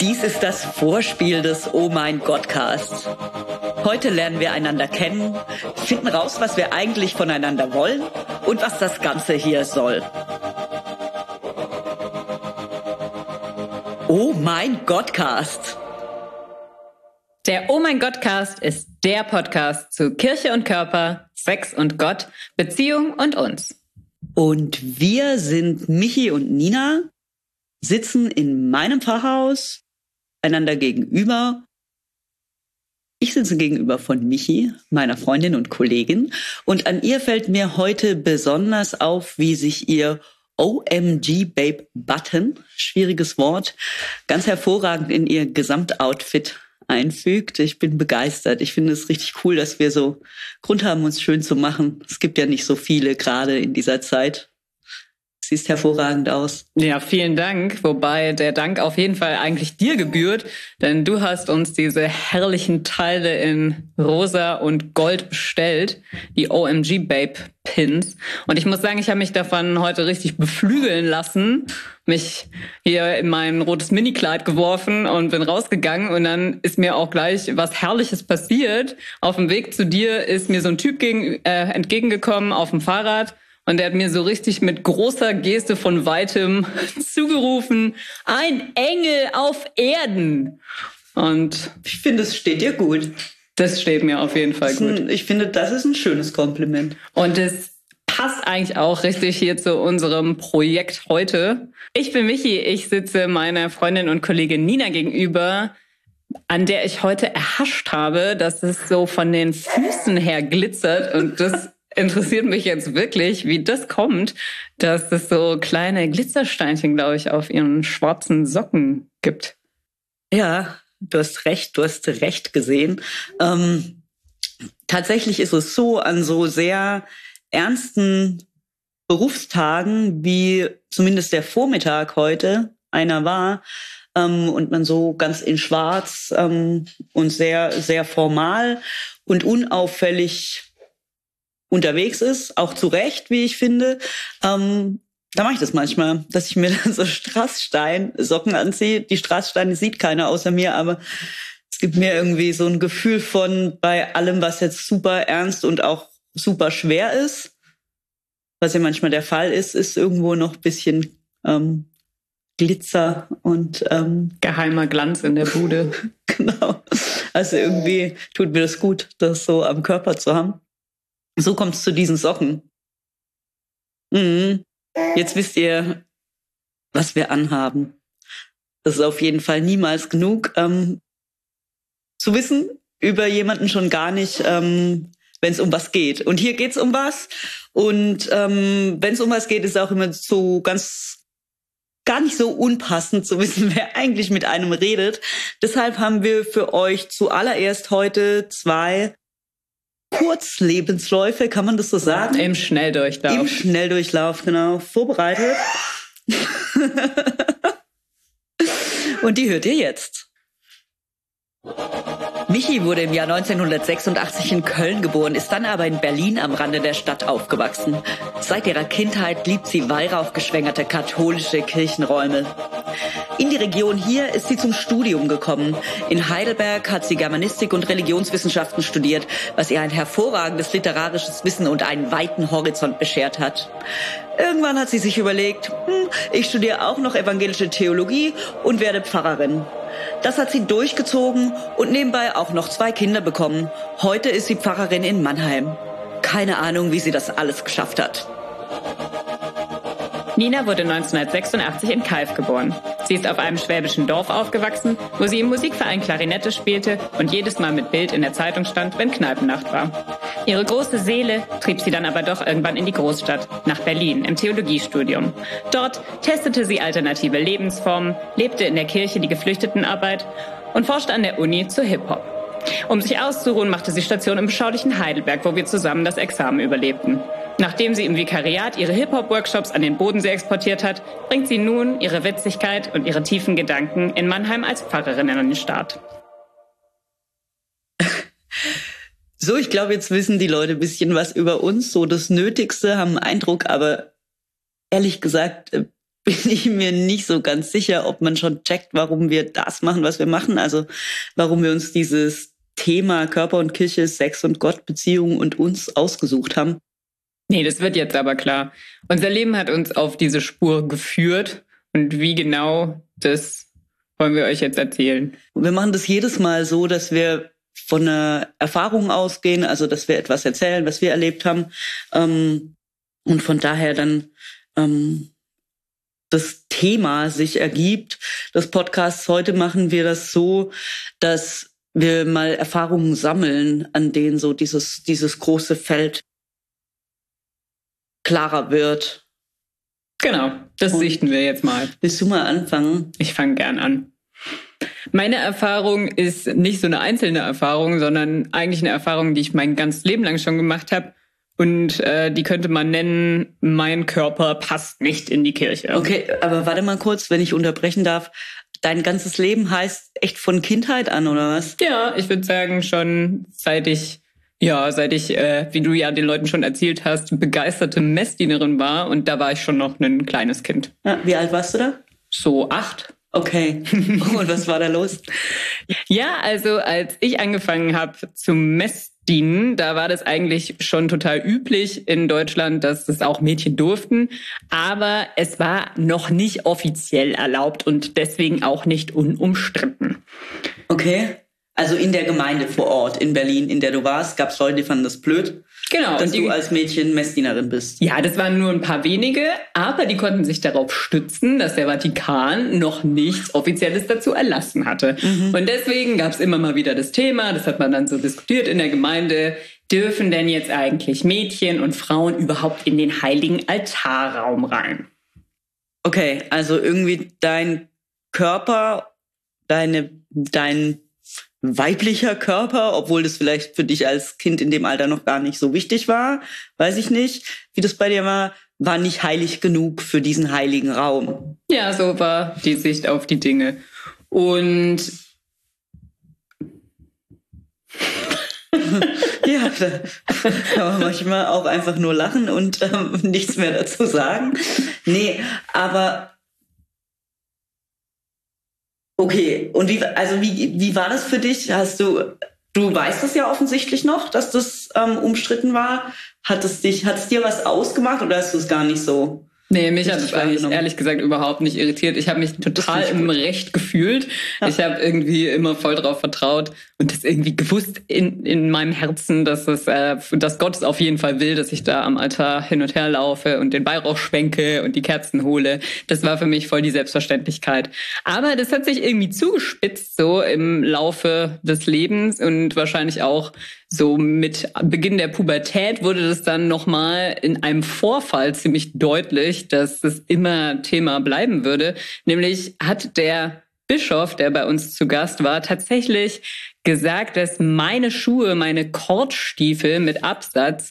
Dies ist das Vorspiel des Oh mein Gottcasts. Heute lernen wir einander kennen, finden raus, was wir eigentlich voneinander wollen und was das Ganze hier soll. Oh mein Gottcast. Der Oh mein Gottcast ist der Podcast zu Kirche und Körper, Sex und Gott, Beziehung und uns. Und wir sind Michi und Nina, sitzen in meinem Pfarrhaus einander gegenüber. Ich sitze gegenüber von Michi, meiner Freundin und Kollegin, und an ihr fällt mir heute besonders auf, wie sich ihr OMG Babe Button, schwieriges Wort, ganz hervorragend in ihr Gesamtoutfit einfügt. Ich bin begeistert. Ich finde es richtig cool, dass wir so Grund haben, uns schön zu machen. Es gibt ja nicht so viele gerade in dieser Zeit siehst hervorragend aus. Ja, vielen Dank. Wobei der Dank auf jeden Fall eigentlich dir gebührt, denn du hast uns diese herrlichen Teile in rosa und gold bestellt, die OMG Babe Pins. Und ich muss sagen, ich habe mich davon heute richtig beflügeln lassen, mich hier in mein rotes Minikleid geworfen und bin rausgegangen und dann ist mir auch gleich was Herrliches passiert. Auf dem Weg zu dir ist mir so ein Typ gegen, äh, entgegengekommen auf dem Fahrrad und er hat mir so richtig mit großer Geste von weitem zugerufen, ein Engel auf Erden. Und ich finde, es steht dir gut. Das steht mir auf jeden Fall gut. Ein, ich finde, das ist ein schönes Kompliment. Und es passt eigentlich auch richtig hier zu unserem Projekt heute. Ich bin Michi, ich sitze meiner Freundin und Kollegin Nina gegenüber, an der ich heute erhascht habe, dass es so von den Füßen her glitzert und das interessiert mich jetzt wirklich, wie das kommt, dass es so kleine Glitzersteinchen, glaube ich, auf ihren schwarzen Socken gibt. Ja, du hast recht, du hast recht gesehen. Ähm, tatsächlich ist es so, an so sehr ernsten Berufstagen, wie zumindest der Vormittag heute einer war, ähm, und man so ganz in Schwarz ähm, und sehr, sehr formal und unauffällig unterwegs ist, auch zu Recht, wie ich finde, ähm, da mache ich das manchmal, dass ich mir dann so Strassstein-Socken anziehe. Die Strasssteine sieht keiner außer mir, aber es gibt mir irgendwie so ein Gefühl von bei allem, was jetzt super ernst und auch super schwer ist, was ja manchmal der Fall ist, ist irgendwo noch bisschen ähm, Glitzer und ähm, geheimer Glanz in der Bude. genau. Also irgendwie tut mir das gut, das so am Körper zu haben. So kommt es zu diesen Socken. Mhm. Jetzt wisst ihr, was wir anhaben. Das ist auf jeden Fall niemals genug ähm, zu wissen über jemanden schon gar nicht, ähm, wenn es um was geht. Und hier geht's um was. Und ähm, wenn es um was geht, ist auch immer so ganz gar nicht so unpassend zu wissen, wer eigentlich mit einem redet. Deshalb haben wir für euch zuallererst heute zwei Kurzlebensläufe, kann man das so sagen? Im Schnelldurchlauf. Im Schnelldurchlauf, genau. Vorbereitet. Und die hört ihr jetzt. Michi wurde im Jahr 1986 in Köln geboren, ist dann aber in Berlin am Rande der Stadt aufgewachsen. Seit ihrer Kindheit liebt sie weihrauchgeschwängerte katholische Kirchenräume. In die Region hier ist sie zum Studium gekommen. In Heidelberg hat sie Germanistik und Religionswissenschaften studiert, was ihr ein hervorragendes literarisches Wissen und einen weiten Horizont beschert hat. Irgendwann hat sie sich überlegt, hm, ich studiere auch noch evangelische Theologie und werde Pfarrerin. Das hat sie durchgezogen und nebenbei auch noch zwei Kinder bekommen. Heute ist sie Pfarrerin in Mannheim. Keine Ahnung, wie sie das alles geschafft hat. Nina wurde 1986 in Kalf geboren. Sie ist auf einem schwäbischen Dorf aufgewachsen, wo sie im Musikverein Klarinette spielte und jedes Mal mit Bild in der Zeitung stand, wenn Kneipennacht war. Ihre große Seele trieb sie dann aber doch irgendwann in die Großstadt, nach Berlin, im Theologiestudium. Dort testete sie alternative Lebensformen, lebte in der Kirche die Geflüchtetenarbeit und forschte an der Uni zu Hip-Hop. Um sich auszuruhen, machte sie Station im beschaulichen Heidelberg, wo wir zusammen das Examen überlebten. Nachdem sie im Vikariat ihre Hip-Hop-Workshops an den Bodensee exportiert hat, bringt sie nun ihre Witzigkeit und ihre tiefen Gedanken in Mannheim als Pfarrerin an den Start. So, ich glaube, jetzt wissen die Leute ein bisschen was über uns, so das Nötigste, haben einen Eindruck, aber ehrlich gesagt, äh, bin ich mir nicht so ganz sicher, ob man schon checkt, warum wir das machen, was wir machen. Also warum wir uns dieses Thema Körper und Kirche, Sex und Gott, Beziehungen und uns ausgesucht haben. Nee, das wird jetzt aber klar. Unser Leben hat uns auf diese Spur geführt. Und wie genau, das wollen wir euch jetzt erzählen. Wir machen das jedes Mal so, dass wir von einer Erfahrung ausgehen, also dass wir etwas erzählen, was wir erlebt haben. Ähm, und von daher dann ähm, das Thema sich ergibt. Das Podcast heute machen wir das so, dass wir mal Erfahrungen sammeln, an denen so dieses, dieses große Feld klarer wird. Genau, das Und sichten wir jetzt mal. Willst du mal anfangen? Ich fange gern an. Meine Erfahrung ist nicht so eine einzelne Erfahrung, sondern eigentlich eine Erfahrung, die ich mein ganzes Leben lang schon gemacht habe. Und äh, die könnte man nennen, mein Körper passt nicht in die Kirche. Okay, aber warte mal kurz, wenn ich unterbrechen darf. Dein ganzes Leben heißt echt von Kindheit an, oder was? Ja, ich würde sagen, schon seit ich, ja, seit ich, äh, wie du ja den Leuten schon erzählt hast, begeisterte Messdienerin war. Und da war ich schon noch ein kleines Kind. Ja, wie alt warst du da? So acht. Okay. Und was war da los? ja, also als ich angefangen habe zu Messdienen, da war das eigentlich schon total üblich in Deutschland, dass das auch Mädchen durften. Aber es war noch nicht offiziell erlaubt und deswegen auch nicht unumstritten. Okay. Also in der Gemeinde vor Ort in Berlin, in der du warst, gab es Leute, die fanden das blöd. Genau. Dass die, du als Mädchen Messdienerin bist. Ja, das waren nur ein paar wenige, aber die konnten sich darauf stützen, dass der Vatikan noch nichts Offizielles dazu erlassen hatte. Mhm. Und deswegen gab es immer mal wieder das Thema, das hat man dann so diskutiert in der Gemeinde, dürfen denn jetzt eigentlich Mädchen und Frauen überhaupt in den heiligen Altarraum rein? Okay, also irgendwie dein Körper, deine, dein weiblicher Körper, obwohl das vielleicht für dich als Kind in dem Alter noch gar nicht so wichtig war, weiß ich nicht, wie das bei dir war, war nicht heilig genug für diesen heiligen Raum. Ja, so war die Sicht auf die Dinge. Und ja, da kann man manchmal auch einfach nur lachen und ähm, nichts mehr dazu sagen. Nee, aber Okay, und wie, also wie, wie war das für dich? Hast du, du weißt es ja offensichtlich noch, dass das ähm, umstritten war. Hat es dich, hat es dir was ausgemacht oder hast du es gar nicht so? Nee, mich hat es eigentlich ehrlich gesagt überhaupt nicht irritiert. Ich habe mich total im Recht gefühlt. Ja. Ich habe irgendwie immer voll drauf vertraut und das irgendwie gewusst in, in meinem Herzen, dass es, äh, dass Gott es auf jeden Fall will, dass ich da am Altar hin und her laufe und den Weihrauch schwenke und die Kerzen hole. Das war für mich voll die Selbstverständlichkeit. Aber das hat sich irgendwie zugespitzt so im Laufe des Lebens und wahrscheinlich auch so mit Beginn der Pubertät wurde das dann nochmal in einem Vorfall ziemlich deutlich, dass es immer Thema bleiben würde. Nämlich hat der Bischof, der bei uns zu Gast war, tatsächlich gesagt, dass meine Schuhe, meine Kordstiefel mit Absatz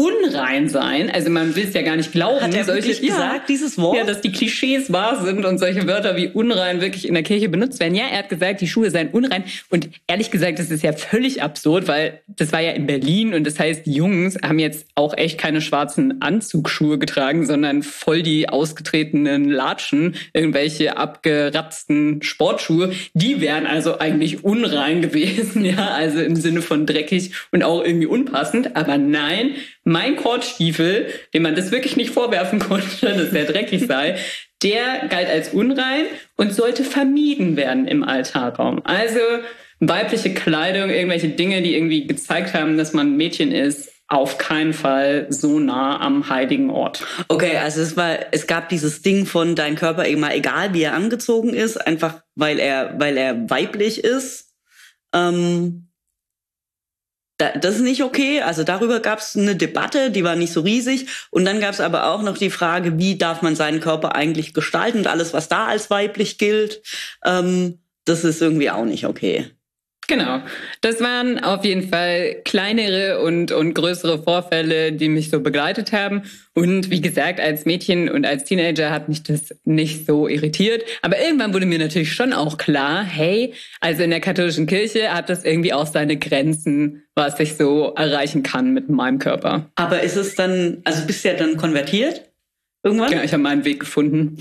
unrein sein. Also man will es ja gar nicht glauben. Hat er solche, ja, gesagt, dieses Wort? Ja, dass die Klischees wahr sind und solche Wörter wie unrein wirklich in der Kirche benutzt werden. Ja, er hat gesagt, die Schuhe seien unrein. Und ehrlich gesagt, das ist ja völlig absurd, weil das war ja in Berlin und das heißt, die Jungs haben jetzt auch echt keine schwarzen Anzugsschuhe getragen, sondern voll die ausgetretenen Latschen, irgendwelche abgeratzten Sportschuhe. Die wären also eigentlich unrein gewesen, ja, also im Sinne von dreckig und auch irgendwie unpassend. Aber nein, mein Kordstiefel, dem man das wirklich nicht vorwerfen konnte, dass der dreckig sei, der galt als unrein und sollte vermieden werden im Altarraum. Also weibliche Kleidung, irgendwelche Dinge, die irgendwie gezeigt haben, dass man Mädchen ist, auf keinen Fall so nah am heiligen Ort. Okay, also es war, es gab dieses Ding von dein Körper immer egal wie er angezogen ist, einfach weil er, weil er weiblich ist. Ähm, das ist nicht okay. Also darüber gab es eine Debatte, die war nicht so riesig. Und dann gab es aber auch noch die Frage, wie darf man seinen Körper eigentlich gestalten und alles, was da als weiblich gilt, ähm, das ist irgendwie auch nicht okay. Genau. Das waren auf jeden Fall kleinere und, und größere Vorfälle, die mich so begleitet haben. Und wie gesagt, als Mädchen und als Teenager hat mich das nicht so irritiert. Aber irgendwann wurde mir natürlich schon auch klar, hey, also in der katholischen Kirche hat das irgendwie auch seine Grenzen, was ich so erreichen kann mit meinem Körper. Aber ist es dann, also bist du ja dann konvertiert? irgendwann? Ja, ich habe meinen Weg gefunden.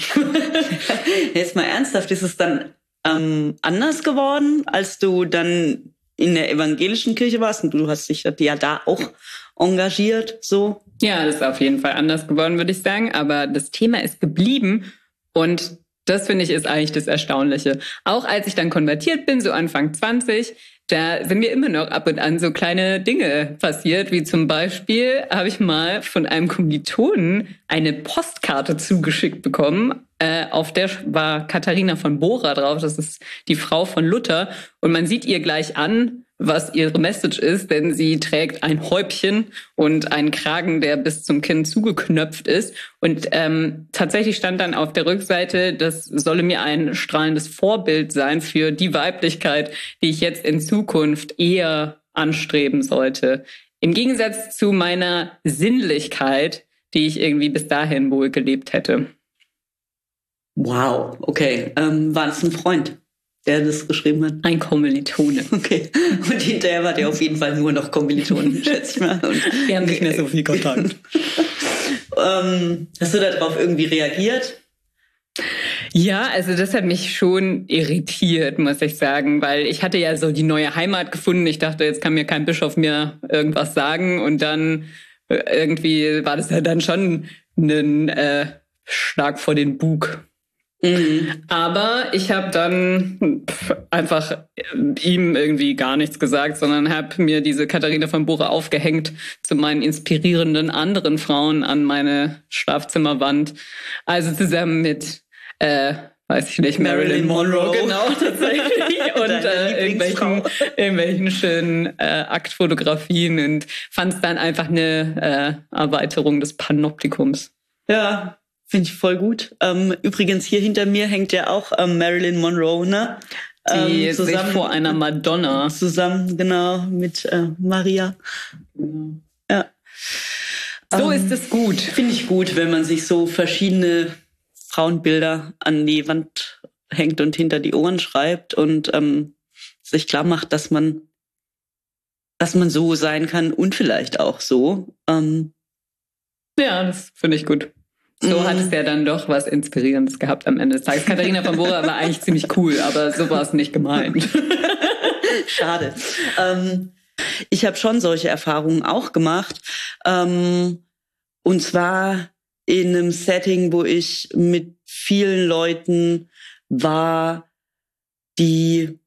Jetzt mal ernsthaft, ist es dann ähm, anders geworden, als du dann in der evangelischen Kirche warst und du hast dich ja da auch engagiert, so? Ja, das ist auf jeden Fall anders geworden, würde ich sagen. Aber das Thema ist geblieben und das finde ich ist eigentlich das Erstaunliche. Auch als ich dann konvertiert bin, so Anfang 20, da sind mir immer noch ab und an so kleine Dinge passiert, wie zum Beispiel habe ich mal von einem Kommilitonen eine Postkarte zugeschickt bekommen. Äh, auf der war Katharina von Bora drauf, das ist die Frau von Luther. Und man sieht ihr gleich an, was ihre Message ist, denn sie trägt ein Häubchen und einen Kragen, der bis zum Kinn zugeknöpft ist. Und ähm, tatsächlich stand dann auf der Rückseite, das solle mir ein strahlendes Vorbild sein für die Weiblichkeit, die ich jetzt in Zukunft eher anstreben sollte. Im Gegensatz zu meiner Sinnlichkeit, die ich irgendwie bis dahin wohl gelebt hätte. Wow, okay. Ähm, war das ein Freund? Der das geschrieben hat? Ein Kommilitone. Okay. Und hinterher war der auf jeden Fall nur noch Kommilitone, schätze ich mal. Und Wir haben nicht mehr so viel Kontakt. ähm, hast du darauf irgendwie reagiert? Ja, also das hat mich schon irritiert, muss ich sagen, weil ich hatte ja so die neue Heimat gefunden. Ich dachte, jetzt kann mir kein Bischof mehr irgendwas sagen und dann äh, irgendwie war das ja dann schon ein äh, Schlag vor den Bug. Mhm. Aber ich habe dann einfach ihm irgendwie gar nichts gesagt, sondern habe mir diese Katharina von Bore aufgehängt zu meinen inspirierenden anderen Frauen an meine Schlafzimmerwand. Also zusammen mit, äh, weiß ich nicht, Marilyn, Marilyn Monroe, Monroe, genau, tatsächlich. und äh, irgendwelchen, irgendwelchen schönen äh, Aktfotografien und fand es dann einfach eine äh, Erweiterung des Panoptikums. Ja, Finde ich voll gut. Ähm, übrigens, hier hinter mir hängt ja auch ähm, Marilyn Monroe, ne? Die ähm, zusammen vor einer Madonna. Zusammen, genau, mit äh, Maria. Ja. So ist es gut. Finde ich gut, wenn man sich so verschiedene Frauenbilder an die Wand hängt und hinter die Ohren schreibt und ähm, sich klar macht, dass man, dass man so sein kann und vielleicht auch so. Ähm, ja, das finde ich gut. So hat es ja dann doch was Inspirierendes gehabt am Ende des Tages. Katharina von Bora war eigentlich ziemlich cool, aber so war es nicht gemeint. Schade. Ähm, ich habe schon solche Erfahrungen auch gemacht. Ähm, und zwar in einem Setting, wo ich mit vielen Leuten war, die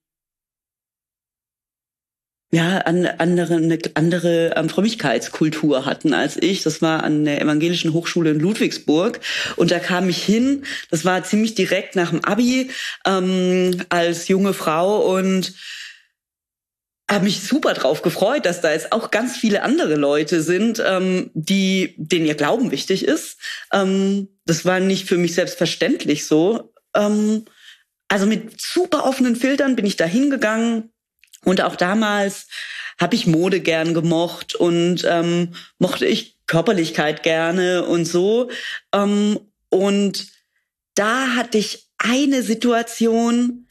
ja, an, andere, eine andere ähm, Frömmigkeitskultur hatten als ich. Das war an der Evangelischen Hochschule in Ludwigsburg. Und da kam ich hin, das war ziemlich direkt nach dem Abi, ähm, als junge Frau und habe mich super drauf gefreut, dass da jetzt auch ganz viele andere Leute sind, ähm, die denen ihr Glauben wichtig ist. Ähm, das war nicht für mich selbstverständlich so. Ähm, also mit super offenen Filtern bin ich da hingegangen, und auch damals habe ich Mode gern gemocht und ähm, mochte ich Körperlichkeit gerne und so. Ähm, und da hatte ich eine Situation,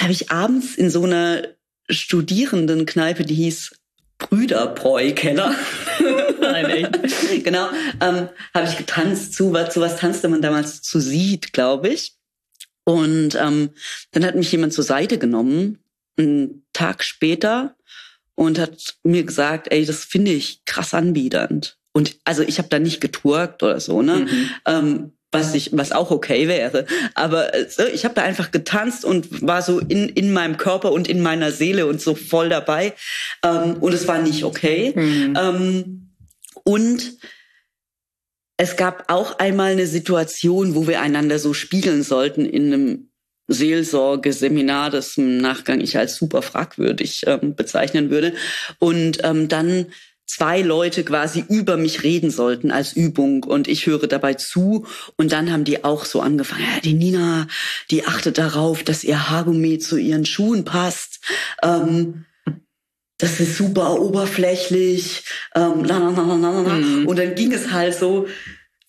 habe ich abends in so einer Studierendenkneipe, die hieß Brüderbräu-Keller. genau, ähm, habe ich getanzt. Zu, zu was tanzte man damals? Zu Sied, glaube ich. Und ähm, dann hat mich jemand zur Seite genommen einen Tag später und hat mir gesagt, ey, das finde ich krass anbiedernd. Und also ich habe da nicht geturkt oder so, ne? Mhm. Ähm, was ich, was auch okay wäre. Aber äh, ich habe da einfach getanzt und war so in, in meinem Körper und in meiner Seele und so voll dabei. Ähm, und es war nicht okay. Mhm. Ähm, und es gab auch einmal eine Situation, wo wir einander so spiegeln sollten in einem Seelsorge-Seminar, das im Nachgang ich als super fragwürdig ähm, bezeichnen würde. Und ähm, dann zwei Leute quasi über mich reden sollten als Übung und ich höre dabei zu und dann haben die auch so angefangen, ja, die Nina, die achtet darauf, dass ihr Haargummi zu ihren Schuhen passt. Ähm, das ist super oberflächlich. Ähm, na. Mhm. Und dann ging es halt so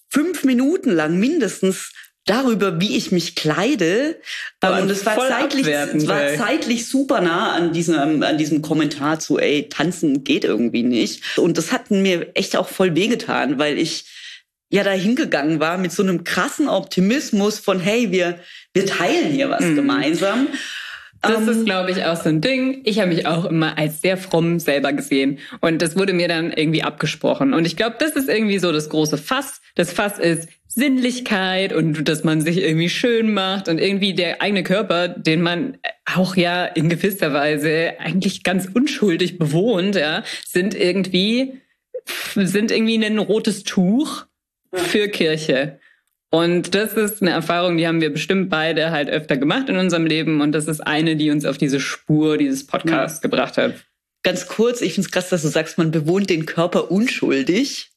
fünf Minuten lang mindestens darüber, wie ich mich kleide. Aber und es war zeitlich, es war zeitlich super nah an diesem, an diesem Kommentar zu, ey, tanzen geht irgendwie nicht. Und das hat mir echt auch voll wehgetan, weil ich ja da hingegangen war mit so einem krassen Optimismus von, hey, wir, wir teilen hier was mhm. gemeinsam. Das um, ist, ähm, glaube ich, auch so ein Ding. Ich habe mich auch immer als sehr fromm selber gesehen. Und das wurde mir dann irgendwie abgesprochen. Und ich glaube, das ist irgendwie so das große Fass. Das Fass ist Sinnlichkeit und dass man sich irgendwie schön macht und irgendwie der eigene Körper, den man auch ja in gewisser Weise eigentlich ganz unschuldig bewohnt, ja, sind irgendwie, sind irgendwie ein rotes Tuch für Kirche. Und das ist eine Erfahrung, die haben wir bestimmt beide halt öfter gemacht in unserem Leben. Und das ist eine, die uns auf diese Spur dieses Podcasts ja. gebracht hat. Ganz kurz, ich finde es krass, dass du sagst, man bewohnt den Körper unschuldig.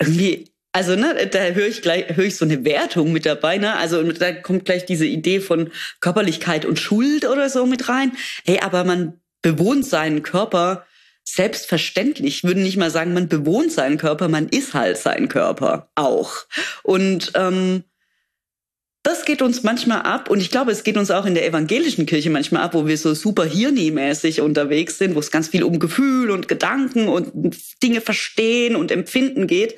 Irgendwie, also ne, da höre ich gleich, höre ich so eine Wertung mit dabei, ne? Also da kommt gleich diese Idee von Körperlichkeit und Schuld oder so mit rein. Hey, aber man bewohnt seinen Körper selbstverständlich. Ich würde nicht mal sagen, man bewohnt seinen Körper, man ist halt sein Körper auch. Und ähm, das geht uns manchmal ab und ich glaube, es geht uns auch in der evangelischen Kirche manchmal ab, wo wir so super hirni-mäßig unterwegs sind, wo es ganz viel um Gefühl und Gedanken und Dinge verstehen und empfinden geht.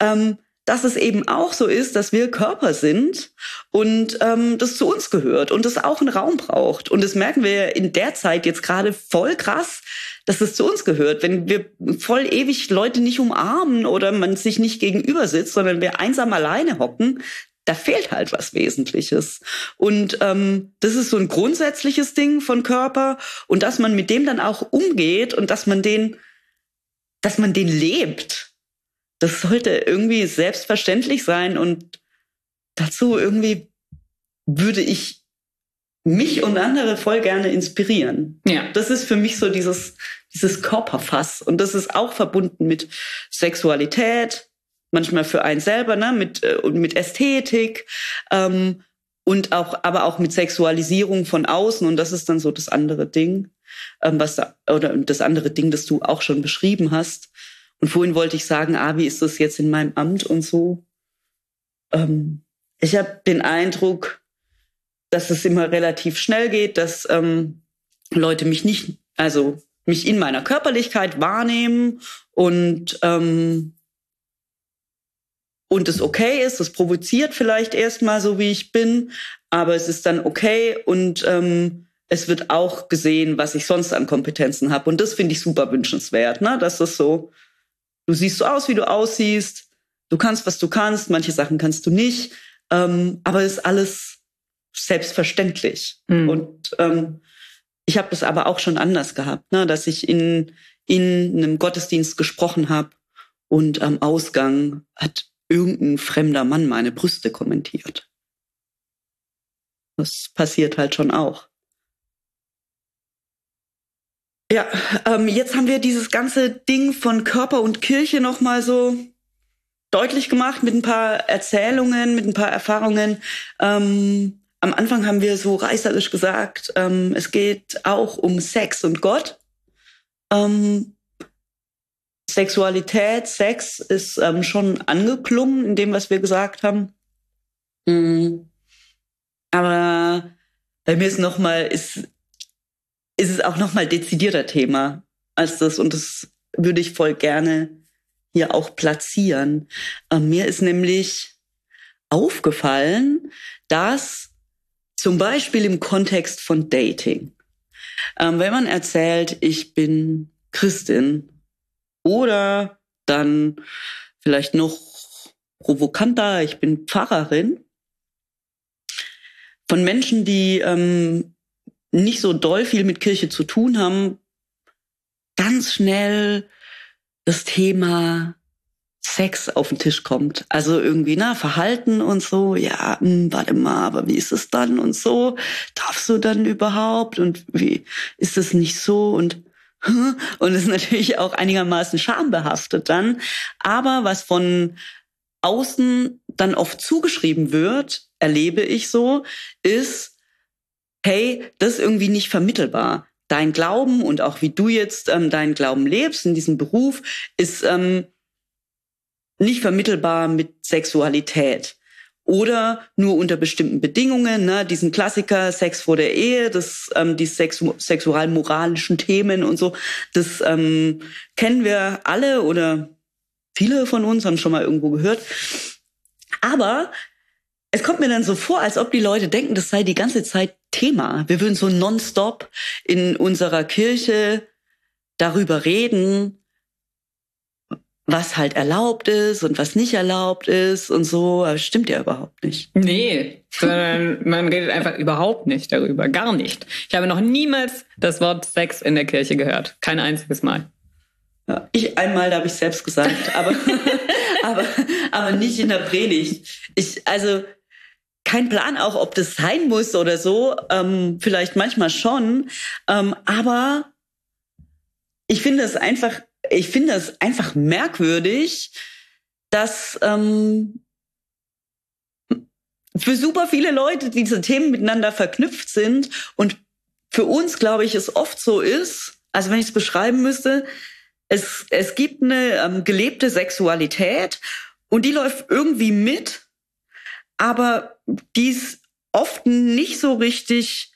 Ähm, dass es eben auch so ist, dass wir Körper sind und ähm, das zu uns gehört und das auch einen Raum braucht. Und das merken wir in der Zeit jetzt gerade voll krass, dass es zu uns gehört. Wenn wir voll ewig Leute nicht umarmen oder man sich nicht gegenüber sitzt, sondern wir einsam alleine hocken, da fehlt halt was Wesentliches. Und ähm, das ist so ein grundsätzliches Ding von Körper und dass man mit dem dann auch umgeht und dass man den, dass man den lebt. Das sollte irgendwie selbstverständlich sein und dazu irgendwie würde ich mich und andere voll gerne inspirieren. Ja. Das ist für mich so dieses, dieses Körperfass. Und das ist auch verbunden mit Sexualität, manchmal für einen selber, ne, mit, äh, und mit Ästhetik, ähm, und auch, aber auch mit Sexualisierung von außen. Und das ist dann so das andere Ding, ähm, was da, oder das andere Ding, das du auch schon beschrieben hast. Und vorhin wollte ich sagen, ah, wie ist das jetzt in meinem Amt und so? Ähm, ich habe den Eindruck, dass es immer relativ schnell geht, dass ähm, Leute mich nicht, also mich in meiner Körperlichkeit wahrnehmen und ähm, und es okay ist, es provoziert vielleicht erstmal so, wie ich bin, aber es ist dann okay und ähm, es wird auch gesehen, was ich sonst an Kompetenzen habe. Und das finde ich super wünschenswert, ne? Dass das so, du siehst so aus, wie du aussiehst, du kannst, was du kannst, manche Sachen kannst du nicht, ähm, aber es ist alles selbstverständlich. Mhm. Und ähm, ich habe das aber auch schon anders gehabt, ne? dass ich in, in einem Gottesdienst gesprochen habe und am Ausgang hat irgendein fremder Mann meine Brüste kommentiert. Das passiert halt schon auch. Ja, ähm, jetzt haben wir dieses ganze Ding von Körper und Kirche noch mal so deutlich gemacht mit ein paar Erzählungen, mit ein paar Erfahrungen. Ähm, am Anfang haben wir so reißerisch gesagt, ähm, es geht auch um Sex und Gott. Ähm, Sexualität, Sex ist ähm, schon angeklungen in dem, was wir gesagt haben. Mhm. Aber bei mir ist noch mal ist ist es auch noch mal dezidierter Thema als das und das würde ich voll gerne hier auch platzieren. Ähm, mir ist nämlich aufgefallen, dass zum Beispiel im Kontext von Dating. Ähm, wenn man erzählt, ich bin Christin oder dann vielleicht noch provokanter, ich bin Pfarrerin, von Menschen, die ähm, nicht so doll viel mit Kirche zu tun haben, ganz schnell das Thema Sex auf den Tisch kommt. Also irgendwie, na, Verhalten und so, ja, mh, hm, warte mal, aber wie ist es dann und so? Darfst du dann überhaupt? Und wie ist es nicht so? Und und ist natürlich auch einigermaßen schambehaftet dann. Aber was von außen dann oft zugeschrieben wird, erlebe ich so, ist, hey, das ist irgendwie nicht vermittelbar. Dein Glauben und auch wie du jetzt ähm, deinen Glauben lebst in diesem Beruf ist ähm, nicht vermittelbar mit Sexualität oder nur unter bestimmten Bedingungen, ne, diesen Klassiker Sex vor der Ehe, das ähm, die sexu sexualmoralischen Themen und so, das ähm, kennen wir alle oder viele von uns haben schon mal irgendwo gehört. Aber es kommt mir dann so vor, als ob die Leute denken, das sei die ganze Zeit Thema. Wir würden so nonstop in unserer Kirche darüber reden, was halt erlaubt ist und was nicht erlaubt ist und so. Aber das stimmt ja überhaupt nicht. Nee, sondern man redet einfach überhaupt nicht darüber. Gar nicht. Ich habe noch niemals das Wort Sex in der Kirche gehört. Kein einziges Mal. Ja, ich einmal, da habe ich selbst gesagt, aber, aber, aber nicht in der Predigt. Ich, also, kein Plan auch, ob das sein muss oder so. Ähm, vielleicht manchmal schon. Ähm, aber ich finde es einfach ich finde es einfach merkwürdig, dass ähm, für super viele Leute diese Themen miteinander verknüpft sind und für uns, glaube ich, es oft so ist, also wenn ich es beschreiben müsste, es, es gibt eine ähm, gelebte Sexualität und die läuft irgendwie mit, aber die ist oft nicht so richtig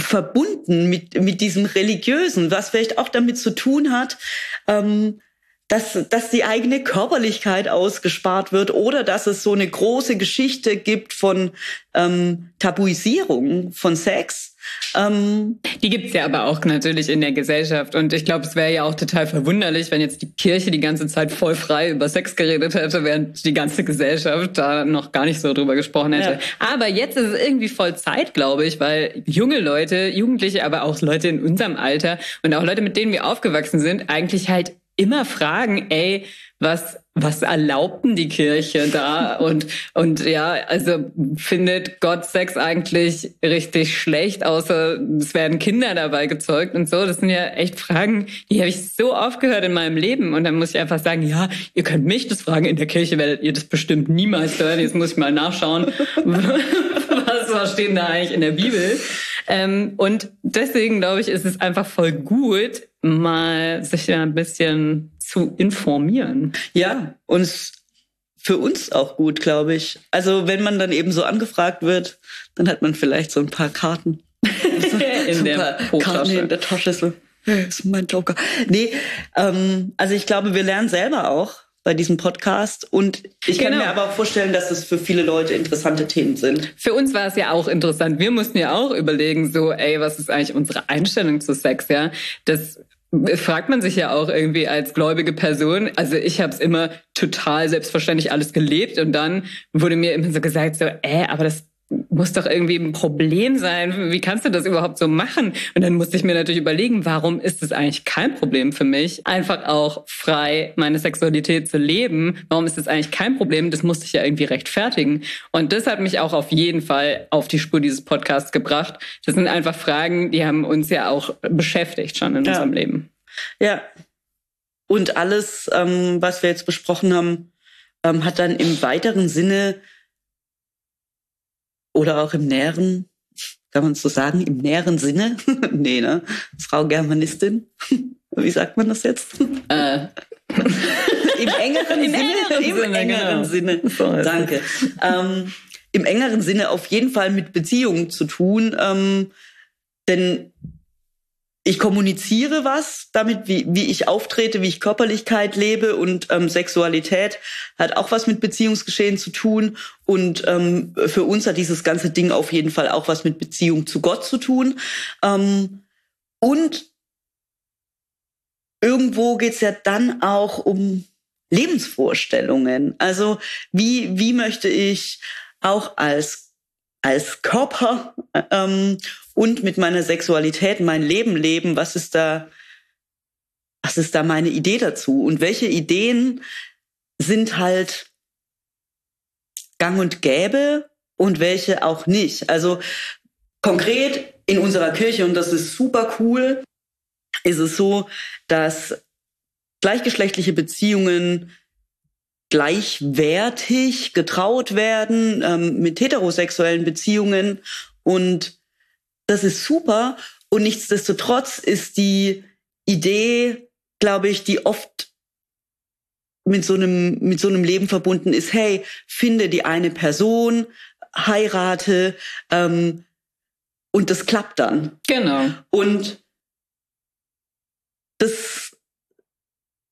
verbunden mit, mit diesem Religiösen, was vielleicht auch damit zu tun hat, ähm, dass, dass die eigene Körperlichkeit ausgespart wird oder dass es so eine große Geschichte gibt von ähm, Tabuisierung von Sex. Ähm, die gibt's ja aber auch natürlich in der Gesellschaft. Und ich glaube, es wäre ja auch total verwunderlich, wenn jetzt die Kirche die ganze Zeit voll frei über Sex geredet hätte, während die ganze Gesellschaft da noch gar nicht so drüber gesprochen hätte. Ja. Aber jetzt ist es irgendwie voll Zeit, glaube ich, weil junge Leute, Jugendliche, aber auch Leute in unserem Alter und auch Leute, mit denen wir aufgewachsen sind, eigentlich halt immer fragen, ey, was, was erlaubten die Kirche da? Und, und ja, also findet Gott Sex eigentlich richtig schlecht, außer es werden Kinder dabei gezeugt und so. Das sind ja echt Fragen, die habe ich so oft gehört in meinem Leben. Und dann muss ich einfach sagen, ja, ihr könnt mich das fragen. In der Kirche werdet ihr das bestimmt niemals hören. Jetzt muss ich mal nachschauen, was, was steht da eigentlich in der Bibel. Ähm, und deswegen glaube ich, ist es einfach voll gut, mal sich ein bisschen zu informieren. Ja, und für uns auch gut, glaube ich. Also wenn man dann eben so angefragt wird, dann hat man vielleicht so ein paar Karten. in so der Karten in der Tasche. So, hey, ist mein Joker. Nee, ähm, also ich glaube, wir lernen selber auch bei diesem Podcast. Und ich genau. kann mir aber auch vorstellen, dass es für viele Leute interessante Themen sind. Für uns war es ja auch interessant. Wir mussten ja auch überlegen, so, ey, was ist eigentlich unsere Einstellung zu Sex, ja? Das fragt man sich ja auch irgendwie als gläubige Person. Also ich habe es immer total selbstverständlich alles gelebt und dann wurde mir immer so gesagt, so, äh, aber das muss doch irgendwie ein Problem sein. Wie kannst du das überhaupt so machen? Und dann musste ich mir natürlich überlegen, warum ist es eigentlich kein Problem für mich, einfach auch frei meine Sexualität zu leben? Warum ist es eigentlich kein Problem? Das musste ich ja irgendwie rechtfertigen. Und das hat mich auch auf jeden Fall auf die Spur dieses Podcasts gebracht. Das sind einfach Fragen, die haben uns ja auch beschäftigt schon in ja. unserem Leben. Ja. Und alles, ähm, was wir jetzt besprochen haben, ähm, hat dann im weiteren Sinne oder auch im näheren, kann man so sagen, im näheren Sinne, nee, ne? Frau Germanistin, wie sagt man das jetzt? Äh. Im engeren Im Sinne, engeren im Sinne, engeren genau. Sinne. Danke. Ähm, Im engeren Sinne auf jeden Fall mit Beziehungen zu tun, ähm, denn ich kommuniziere was damit, wie, wie ich auftrete, wie ich Körperlichkeit lebe und ähm, Sexualität hat auch was mit Beziehungsgeschehen zu tun. Und ähm, für uns hat dieses ganze Ding auf jeden Fall auch was mit Beziehung zu Gott zu tun. Ähm, und irgendwo geht's ja dann auch um Lebensvorstellungen. Also wie, wie möchte ich auch als als Körper ähm, und mit meiner Sexualität mein Leben leben, was ist da, was ist da meine Idee dazu? Und welche Ideen sind halt gang und gäbe und welche auch nicht? Also konkret in unserer Kirche, und das ist super cool, ist es so, dass gleichgeschlechtliche Beziehungen gleichwertig getraut werden ähm, mit heterosexuellen Beziehungen und das ist super. Und nichtsdestotrotz ist die Idee, glaube ich, die oft mit so einem, mit so einem Leben verbunden ist, hey, finde die eine Person, heirate, ähm, und das klappt dann. Genau. Und das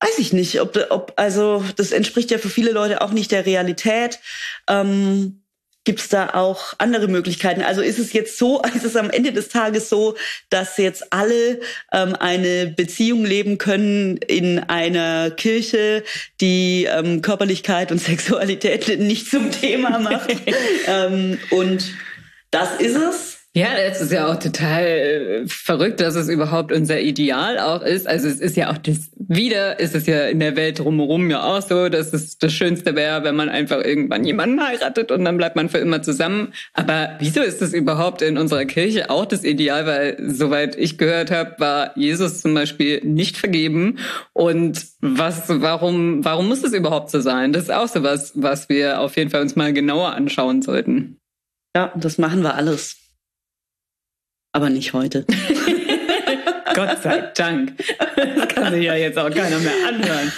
weiß ich nicht, ob, ob also das entspricht ja für viele Leute auch nicht der Realität. Ähm, Gibt es da auch andere Möglichkeiten? Also ist es jetzt so, ist es am Ende des Tages so, dass jetzt alle ähm, eine Beziehung leben können in einer Kirche, die ähm, Körperlichkeit und Sexualität nicht zum Thema macht? ähm, und das ist es. Ja, es ist ja auch total äh, verrückt, dass es überhaupt unser Ideal auch ist. Also es ist ja auch das, wieder ist es ja in der Welt drumherum ja auch so, dass es das Schönste wäre, wenn man einfach irgendwann jemanden heiratet und dann bleibt man für immer zusammen. Aber wieso ist das überhaupt in unserer Kirche auch das Ideal? Weil soweit ich gehört habe, war Jesus zum Beispiel nicht vergeben. Und was, warum, warum muss das überhaupt so sein? Das ist auch so was, was wir auf jeden Fall uns mal genauer anschauen sollten. Ja, das machen wir alles. Aber nicht heute. Gott sei Dank. Das kann sich ja jetzt auch keiner mehr anhören.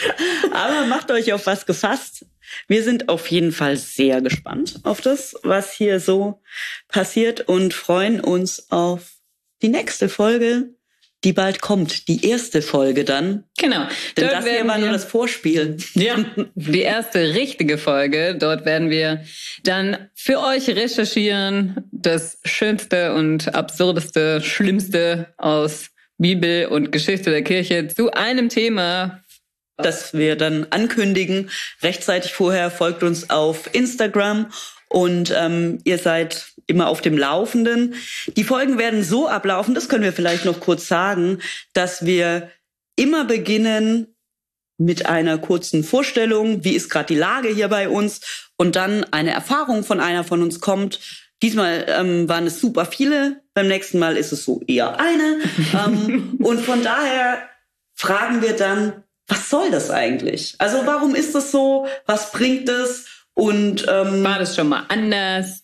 Aber macht euch auf was gefasst. Wir sind auf jeden Fall sehr gespannt auf das, was hier so passiert und freuen uns auf die nächste Folge die bald kommt, die erste Folge dann. Genau. Denn Dort das hier war nur das Vorspiel. Ja, die erste richtige Folge. Dort werden wir dann für euch recherchieren, das Schönste und Absurdeste, Schlimmste aus Bibel und Geschichte der Kirche zu einem Thema, das wir dann ankündigen. Rechtzeitig vorher folgt uns auf Instagram und ähm, ihr seid immer auf dem Laufenden. Die Folgen werden so ablaufen, das können wir vielleicht noch kurz sagen, dass wir immer beginnen mit einer kurzen Vorstellung, wie ist gerade die Lage hier bei uns und dann eine Erfahrung von einer von uns kommt. Diesmal ähm, waren es super viele, beim nächsten Mal ist es so eher eine. ähm, und von daher fragen wir dann, was soll das eigentlich? Also warum ist das so? Was bringt es? Und ähm, war das schon mal anders?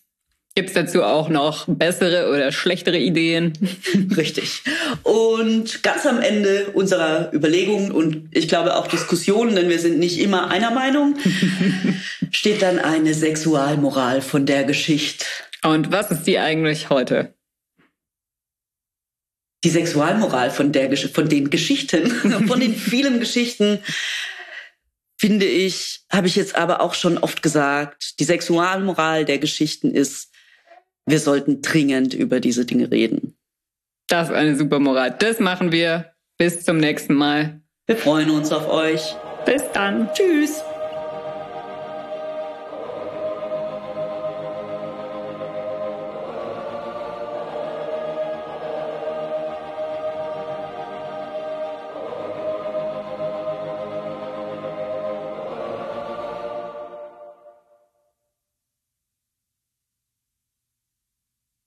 Gibt es dazu auch noch bessere oder schlechtere Ideen? Richtig. Und ganz am Ende unserer Überlegungen und ich glaube auch Diskussionen, denn wir sind nicht immer einer Meinung, steht dann eine Sexualmoral von der Geschichte. Und was ist die eigentlich heute? Die Sexualmoral von der von den Geschichten, von den vielen Geschichten finde ich, habe ich jetzt aber auch schon oft gesagt, die Sexualmoral der Geschichten ist, wir sollten dringend über diese Dinge reden. Das ist eine super Moral. Das machen wir. Bis zum nächsten Mal. Wir freuen uns auf euch. Bis dann. Tschüss.